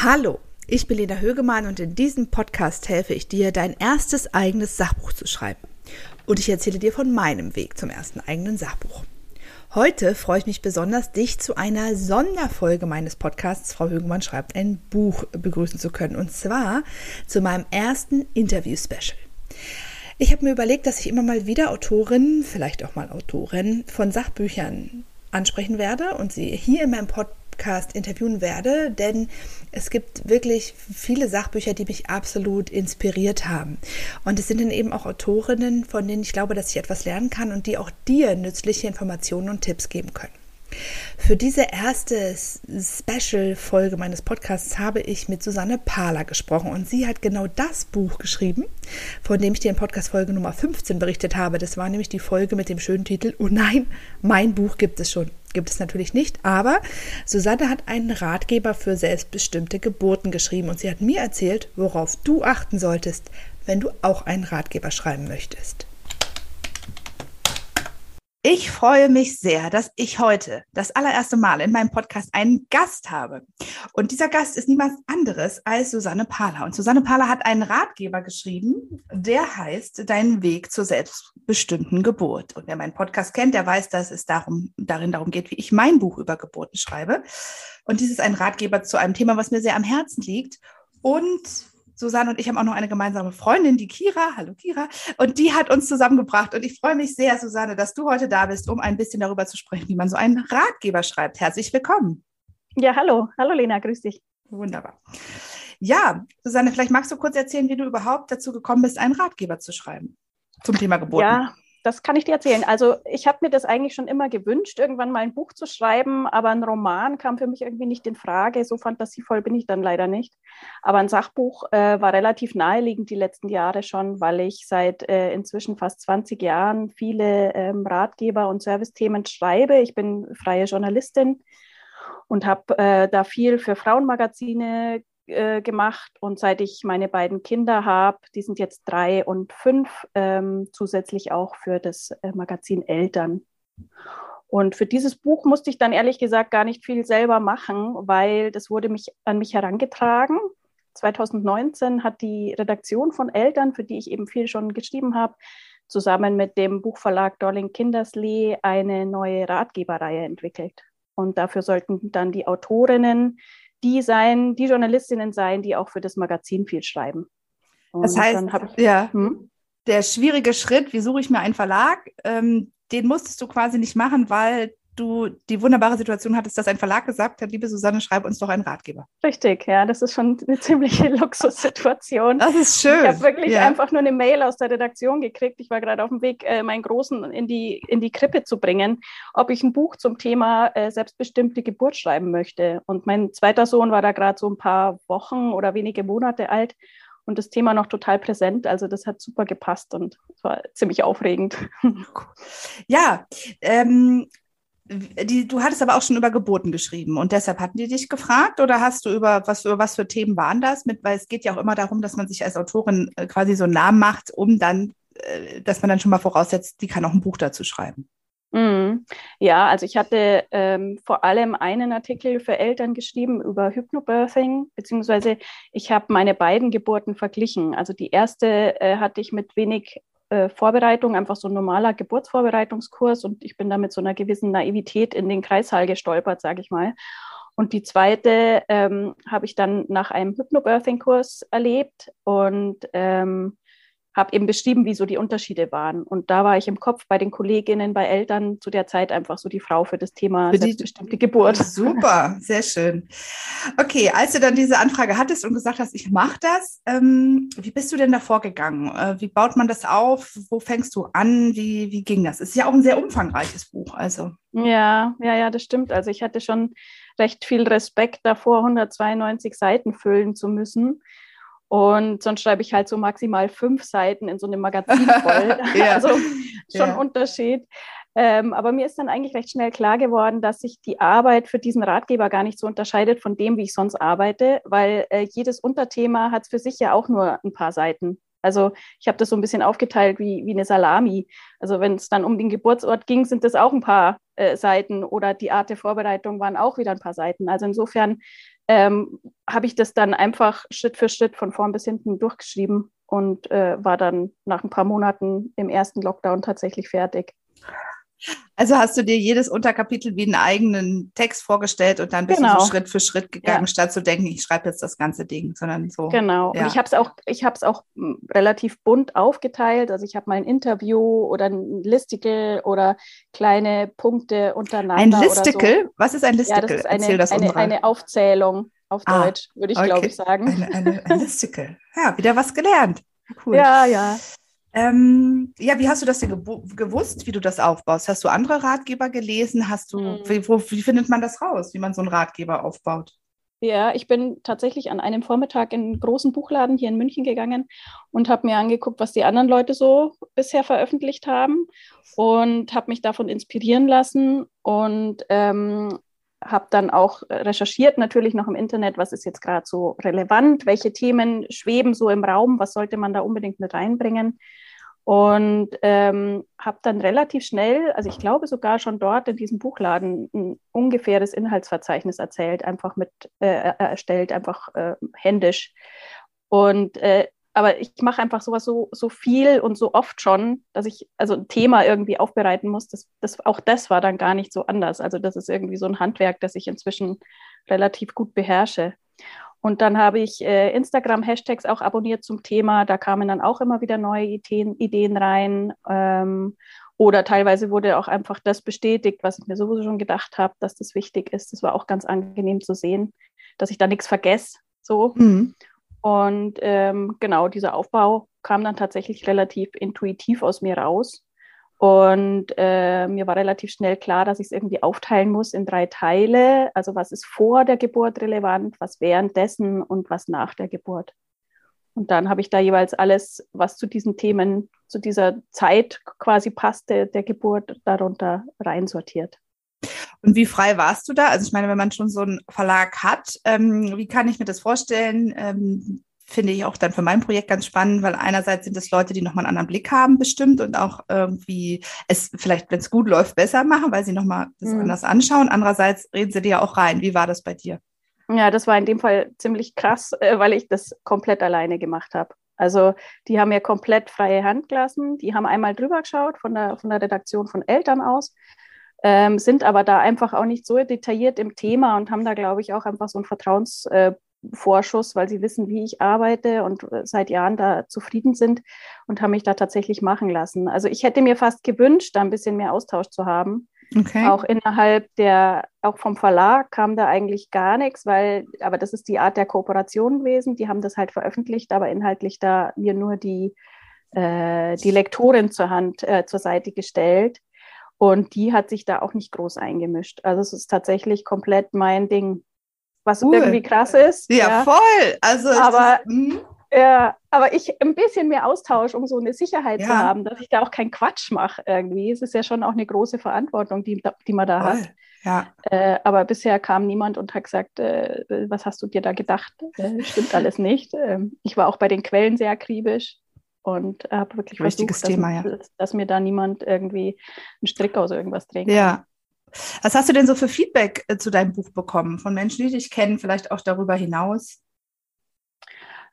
Hallo, ich bin Lena Högemann und in diesem Podcast helfe ich dir, dein erstes eigenes Sachbuch zu schreiben. Und ich erzähle dir von meinem Weg zum ersten eigenen Sachbuch. Heute freue ich mich besonders, dich zu einer Sonderfolge meines Podcasts Frau Högemann schreibt ein Buch begrüßen zu können. Und zwar zu meinem ersten Interview-Special. Ich habe mir überlegt, dass ich immer mal wieder Autorinnen, vielleicht auch mal Autoren von Sachbüchern ansprechen werde und sie hier in meinem Podcast Podcast interviewen werde, denn es gibt wirklich viele Sachbücher, die mich absolut inspiriert haben. Und es sind dann eben auch Autorinnen, von denen ich glaube, dass ich etwas lernen kann und die auch dir nützliche Informationen und Tipps geben können. Für diese erste Special-Folge meines Podcasts habe ich mit Susanne Pahler gesprochen und sie hat genau das Buch geschrieben, von dem ich dir in Podcast-Folge Nummer 15 berichtet habe. Das war nämlich die Folge mit dem schönen Titel Oh nein, mein Buch gibt es schon. Gibt es natürlich nicht, aber Susanne hat einen Ratgeber für selbstbestimmte Geburten geschrieben und sie hat mir erzählt, worauf du achten solltest, wenn du auch einen Ratgeber schreiben möchtest. Ich freue mich sehr, dass ich heute das allererste Mal in meinem Podcast einen Gast habe. Und dieser Gast ist niemand anderes als Susanne Pahler. Und Susanne Pahler hat einen Ratgeber geschrieben, der heißt Dein Weg zur selbstbestimmten Geburt. Und wer meinen Podcast kennt, der weiß, dass es darum, darin darum geht, wie ich mein Buch über Geburten schreibe. Und dies ist ein Ratgeber zu einem Thema, was mir sehr am Herzen liegt. Und Susanne und ich haben auch noch eine gemeinsame Freundin, die Kira. Hallo Kira. Und die hat uns zusammengebracht. Und ich freue mich sehr, Susanne, dass du heute da bist, um ein bisschen darüber zu sprechen, wie man so einen Ratgeber schreibt. Herzlich willkommen. Ja, hallo. Hallo Lena, grüß dich. Wunderbar. Ja, Susanne, vielleicht magst du kurz erzählen, wie du überhaupt dazu gekommen bist, einen Ratgeber zu schreiben zum Thema Geburt. Ja, das kann ich dir erzählen. Also ich habe mir das eigentlich schon immer gewünscht, irgendwann mal ein Buch zu schreiben, aber ein Roman kam für mich irgendwie nicht in Frage. So fantasievoll bin ich dann leider nicht. Aber ein Sachbuch äh, war relativ naheliegend die letzten Jahre schon, weil ich seit äh, inzwischen fast 20 Jahren viele ähm, Ratgeber und Servicethemen schreibe. Ich bin freie Journalistin und habe äh, da viel für Frauenmagazine äh, gemacht und seit ich meine beiden Kinder habe, die sind jetzt drei und fünf, ähm, zusätzlich auch für das äh, Magazin Eltern. Und für dieses Buch musste ich dann ehrlich gesagt gar nicht viel selber machen, weil das wurde mich an mich herangetragen. 2019 hat die Redaktion von Eltern, für die ich eben viel schon geschrieben habe, zusammen mit dem Buchverlag Dorling Kinderslee eine neue Ratgeberreihe entwickelt. Und dafür sollten dann die Autorinnen die sein, die Journalistinnen sein, die auch für das Magazin viel schreiben. Und das heißt, ich, ja, hm? der schwierige Schritt, wie suche ich mir einen Verlag, ähm, den musstest du quasi nicht machen, weil du die wunderbare Situation hattest, dass ein Verlag gesagt hat, liebe Susanne, schreib uns doch einen Ratgeber. Richtig, ja, das ist schon eine ziemliche Luxussituation. Das ist schön. Ich habe wirklich ja. einfach nur eine Mail aus der Redaktion gekriegt. Ich war gerade auf dem Weg, äh, meinen Großen in die, in die Krippe zu bringen, ob ich ein Buch zum Thema äh, selbstbestimmte Geburt schreiben möchte. Und mein zweiter Sohn war da gerade so ein paar Wochen oder wenige Monate alt und das Thema noch total präsent. Also das hat super gepasst und es war ziemlich aufregend. Ja, ähm, die, du hattest aber auch schon über Geburten geschrieben und deshalb hatten die dich gefragt oder hast du über was, über was für Themen waren das? Mit, weil es geht ja auch immer darum, dass man sich als Autorin äh, quasi so einen Namen macht, um dann, äh, dass man dann schon mal voraussetzt, die kann auch ein Buch dazu schreiben. Mm, ja, also ich hatte ähm, vor allem einen Artikel für Eltern geschrieben über Hypnobirthing, beziehungsweise ich habe meine beiden Geburten verglichen. Also die erste äh, hatte ich mit wenig äh, Vorbereitung, einfach so ein normaler Geburtsvorbereitungskurs und ich bin da mit so einer gewissen Naivität in den Kreissaal gestolpert, sage ich mal. Und die zweite ähm, habe ich dann nach einem Hypnobirthing-Kurs erlebt und ähm, habe eben beschrieben, wie so die Unterschiede waren. Und da war ich im Kopf bei den Kolleginnen, bei Eltern zu der Zeit einfach so die Frau für das Thema für die, selbstbestimmte Geburt. Super, sehr schön. Okay, als du dann diese Anfrage hattest und gesagt hast, ich mache das, ähm, wie bist du denn da vorgegangen? Äh, wie baut man das auf? Wo fängst du an? Wie, wie ging das? Es ist ja auch ein sehr umfangreiches Buch, also. Ja, ja, ja, das stimmt. Also ich hatte schon recht viel Respekt davor, 192 Seiten füllen zu müssen. Und sonst schreibe ich halt so maximal fünf Seiten in so einem Magazin voll. ja. Also schon ja. Unterschied. Ähm, aber mir ist dann eigentlich recht schnell klar geworden, dass sich die Arbeit für diesen Ratgeber gar nicht so unterscheidet von dem, wie ich sonst arbeite, weil äh, jedes Unterthema hat für sich ja auch nur ein paar Seiten. Also ich habe das so ein bisschen aufgeteilt wie, wie eine Salami. Also wenn es dann um den Geburtsort ging, sind das auch ein paar äh, Seiten oder die Art der Vorbereitung waren auch wieder ein paar Seiten. Also insofern ähm, habe ich das dann einfach Schritt für Schritt von vorn bis hinten durchgeschrieben und äh, war dann nach ein paar Monaten im ersten Lockdown tatsächlich fertig. Also hast du dir jedes Unterkapitel wie einen eigenen Text vorgestellt und dann bist genau. du so genau. Schritt für Schritt gegangen, ja. statt zu denken, ich schreibe jetzt das ganze Ding, sondern so. Genau. Ja. Und ich habe es auch, ich habe es auch hm, relativ bunt aufgeteilt. Also ich habe mal ein Interview oder ein Listicle oder kleine Punkte untereinander. Ein Listicle? So. Was ist ein Listicle? Ja, das ist eine, Erzähl das eine, eine Aufzählung auf ah, Deutsch, würde ich okay. glaube ich sagen. Eine, eine, ein Listicle. Ja, wieder was gelernt. Cool. Ja, ja. Ähm, ja, wie hast du das denn gewusst, wie du das aufbaust? Hast du andere Ratgeber gelesen? Hast du, mhm. wie, wo, wie findet man das raus, wie man so einen Ratgeber aufbaut? Ja, ich bin tatsächlich an einem Vormittag in einen großen Buchladen hier in München gegangen und habe mir angeguckt, was die anderen Leute so bisher veröffentlicht haben und habe mich davon inspirieren lassen und ähm, habe dann auch recherchiert, natürlich noch im Internet, was ist jetzt gerade so relevant, welche Themen schweben so im Raum, was sollte man da unbedingt mit reinbringen. Und ähm, habe dann relativ schnell, also ich glaube sogar schon dort in diesem Buchladen, ein ungefähres Inhaltsverzeichnis erzählt, einfach mit äh, erstellt, einfach äh, händisch. Und äh, aber ich mache einfach sowas so, so viel und so oft schon, dass ich also ein Thema irgendwie aufbereiten muss. Das, das, auch das war dann gar nicht so anders. Also das ist irgendwie so ein Handwerk, das ich inzwischen relativ gut beherrsche. Und dann habe ich äh, Instagram-Hashtags auch abonniert zum Thema. Da kamen dann auch immer wieder neue Ideen, Ideen rein. Ähm, oder teilweise wurde auch einfach das bestätigt, was ich mir sowieso schon gedacht habe, dass das wichtig ist. Das war auch ganz angenehm zu sehen, dass ich da nichts vergesse. So. Mhm. Und ähm, genau, dieser Aufbau kam dann tatsächlich relativ intuitiv aus mir raus. Und äh, mir war relativ schnell klar, dass ich es irgendwie aufteilen muss in drei Teile. Also was ist vor der Geburt relevant, was währenddessen und was nach der Geburt. Und dann habe ich da jeweils alles, was zu diesen Themen, zu dieser Zeit quasi passte, der Geburt, darunter reinsortiert. Und wie frei warst du da? Also ich meine, wenn man schon so einen Verlag hat, ähm, wie kann ich mir das vorstellen? Ähm, finde ich auch dann für mein Projekt ganz spannend, weil einerseits sind es Leute, die nochmal einen anderen Blick haben bestimmt und auch irgendwie es vielleicht, wenn es gut läuft, besser machen, weil sie nochmal das mhm. anders anschauen. Andererseits reden sie dir ja auch rein. Wie war das bei dir? Ja, das war in dem Fall ziemlich krass, äh, weil ich das komplett alleine gemacht habe. Also die haben mir komplett freie Hand gelassen. Die haben einmal drüber geschaut von der, von der Redaktion von Eltern aus ähm, sind aber da einfach auch nicht so detailliert im Thema und haben da, glaube ich, auch einfach so einen Vertrauensvorschuss, äh, weil sie wissen, wie ich arbeite und äh, seit Jahren da zufrieden sind und haben mich da tatsächlich machen lassen. Also ich hätte mir fast gewünscht, da ein bisschen mehr Austausch zu haben. Okay. Auch innerhalb der, auch vom Verlag kam da eigentlich gar nichts, weil, aber das ist die Art der Kooperation gewesen. Die haben das halt veröffentlicht, aber inhaltlich da mir nur die, äh, die Lektorin zur Hand, äh, zur Seite gestellt. Und die hat sich da auch nicht groß eingemischt. Also es ist tatsächlich komplett mein Ding, was cool. irgendwie krass ist. Ja, ja. voll. Also aber, ist, hm? ja, aber ich ein bisschen mehr Austausch, um so eine Sicherheit ja. zu haben, dass ich da auch keinen Quatsch mache irgendwie. Es ist ja schon auch eine große Verantwortung, die, die man da voll. hat. Ja. Äh, aber bisher kam niemand und hat gesagt, äh, was hast du dir da gedacht? Äh, stimmt alles nicht. Ähm, ich war auch bei den Quellen sehr akribisch und habe wirklich Wichtiges versucht, Thema, dass, ja. dass, mir da niemand irgendwie einen Strick aus irgendwas trägt. Ja. Was hast du denn so für Feedback äh, zu deinem Buch bekommen? Von Menschen, die dich kennen, vielleicht auch darüber hinaus?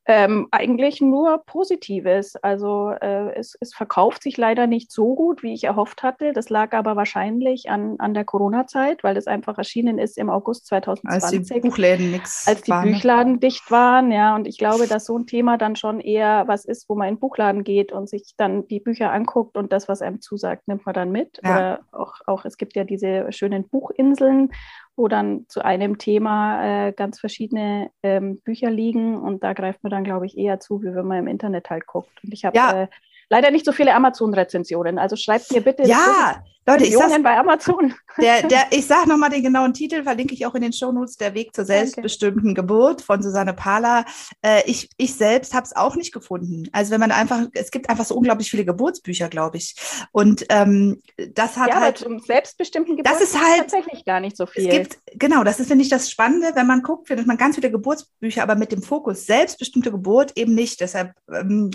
Ähm, eigentlich nur Positives. Also äh, es, es, verkauft sich leider nicht so gut, wie ich erhofft hatte. Das lag aber wahrscheinlich an, an der Corona-Zeit, weil es einfach erschienen ist im August 2020. Als die Buchläden nichts Als die waren. Ne? Büchladen dicht waren, ja. Und ich glaube, dass so ein Thema dann schon eher was ist, wo man in den Buchladen geht und sich dann die Bücher anguckt und das, was einem zusagt, nimmt man dann mit. Ja. Oder auch, auch, es gibt ja diese schönen Buchinseln wo dann zu einem Thema äh, ganz verschiedene ähm, Bücher liegen und da greift man dann, glaube ich, eher zu, wie wenn man im Internet halt guckt. Und ich habe ja. äh, leider nicht so viele Amazon-Rezensionen. Also schreibt mir bitte ja, Leute, ich sag, bei Amazon. Der, der, ich sage nochmal den genauen Titel, verlinke ich auch in den Shownotes, Der Weg zur selbstbestimmten okay. Geburt von Susanne Pahler. Äh, ich, ich selbst habe es auch nicht gefunden. Also wenn man einfach, es gibt einfach so unglaublich viele Geburtsbücher, glaube ich. Und ähm, das hat ja, halt... zum selbstbestimmten Geburt das ist halt tatsächlich gar nicht so viel. Es gibt, genau, das ist, finde ich, das Spannende. Wenn man guckt, findet man ganz viele Geburtsbücher, aber mit dem Fokus selbstbestimmte Geburt eben nicht. Deshalb... Ähm,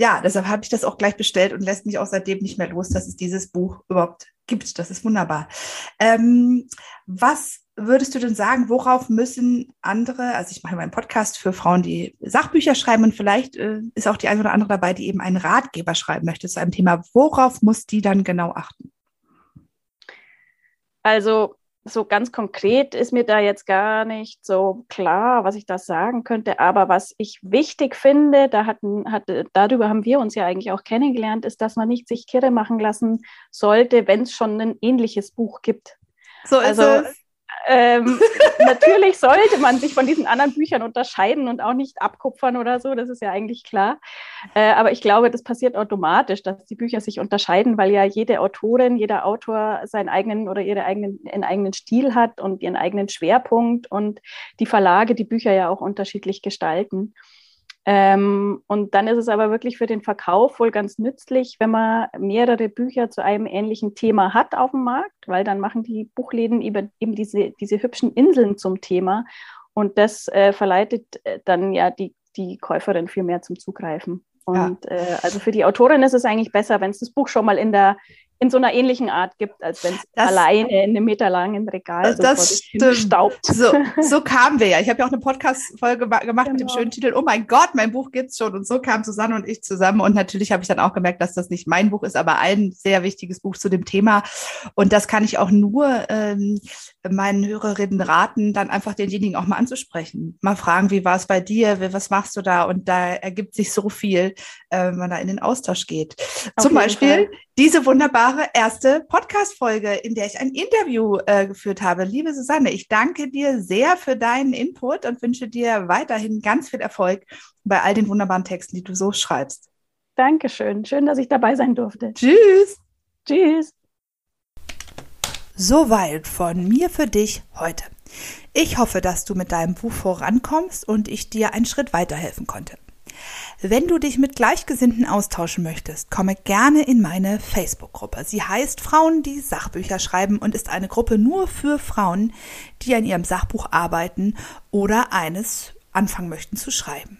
ja, deshalb habe ich das auch gleich bestellt und lässt mich auch seitdem nicht mehr los, dass es dieses Buch überhaupt gibt. Das ist wunderbar. Ähm, was würdest du denn sagen, worauf müssen andere, also ich mache meinen Podcast für Frauen, die Sachbücher schreiben und vielleicht äh, ist auch die eine oder andere dabei, die eben einen Ratgeber schreiben möchte zu einem Thema. Worauf muss die dann genau achten? Also so ganz konkret ist mir da jetzt gar nicht so klar, was ich da sagen könnte. Aber was ich wichtig finde, da hatten, hatte, darüber haben wir uns ja eigentlich auch kennengelernt, ist, dass man nicht sich kirre machen lassen sollte, wenn es schon ein ähnliches Buch gibt. So ist also, es. Ähm, natürlich sollte man sich von diesen anderen Büchern unterscheiden und auch nicht abkupfern oder so, das ist ja eigentlich klar. Äh, aber ich glaube, das passiert automatisch, dass die Bücher sich unterscheiden, weil ja jede Autorin, jeder Autor seinen eigenen oder ihre eigenen, einen eigenen Stil hat und ihren eigenen Schwerpunkt und die Verlage die Bücher ja auch unterschiedlich gestalten. Ähm, und dann ist es aber wirklich für den Verkauf wohl ganz nützlich, wenn man mehrere Bücher zu einem ähnlichen Thema hat auf dem Markt, weil dann machen die Buchläden eben diese, diese hübschen Inseln zum Thema. Und das äh, verleitet äh, dann ja die, die Käuferin viel mehr zum Zugreifen. Und ja. äh, also für die Autorin ist es eigentlich besser, wenn es das Buch schon mal in der, in so einer ähnlichen Art gibt, als wenn es alleine in einem meterlangen Regal so das staubt. So, so kamen wir ja. Ich habe ja auch eine Podcast-Folge gemacht genau. mit dem genau. schönen Titel Oh mein Gott, mein Buch gibt's schon. Und so kamen Susanne und ich zusammen. Und natürlich habe ich dann auch gemerkt, dass das nicht mein Buch ist, aber ein sehr wichtiges Buch zu dem Thema. Und das kann ich auch nur ähm, meinen Hörerinnen raten, dann einfach denjenigen auch mal anzusprechen. Mal fragen, wie war es bei dir? Was machst du da? Und da ergibt sich so viel, äh, wenn man da in den Austausch geht. Auf Zum Beispiel Fall. diese wunderbare wunderbare erste Podcast-Folge, in der ich ein Interview äh, geführt habe. Liebe Susanne, ich danke dir sehr für deinen Input und wünsche dir weiterhin ganz viel Erfolg bei all den wunderbaren Texten, die du so schreibst. Dankeschön. Schön, dass ich dabei sein durfte. Tschüss. Tschüss. Soweit von mir für dich heute. Ich hoffe, dass du mit deinem Buch vorankommst und ich dir einen Schritt weiterhelfen konnte. Wenn du dich mit Gleichgesinnten austauschen möchtest, komme gerne in meine Facebook-Gruppe. Sie heißt Frauen, die Sachbücher schreiben und ist eine Gruppe nur für Frauen, die an ihrem Sachbuch arbeiten oder eines anfangen möchten zu schreiben.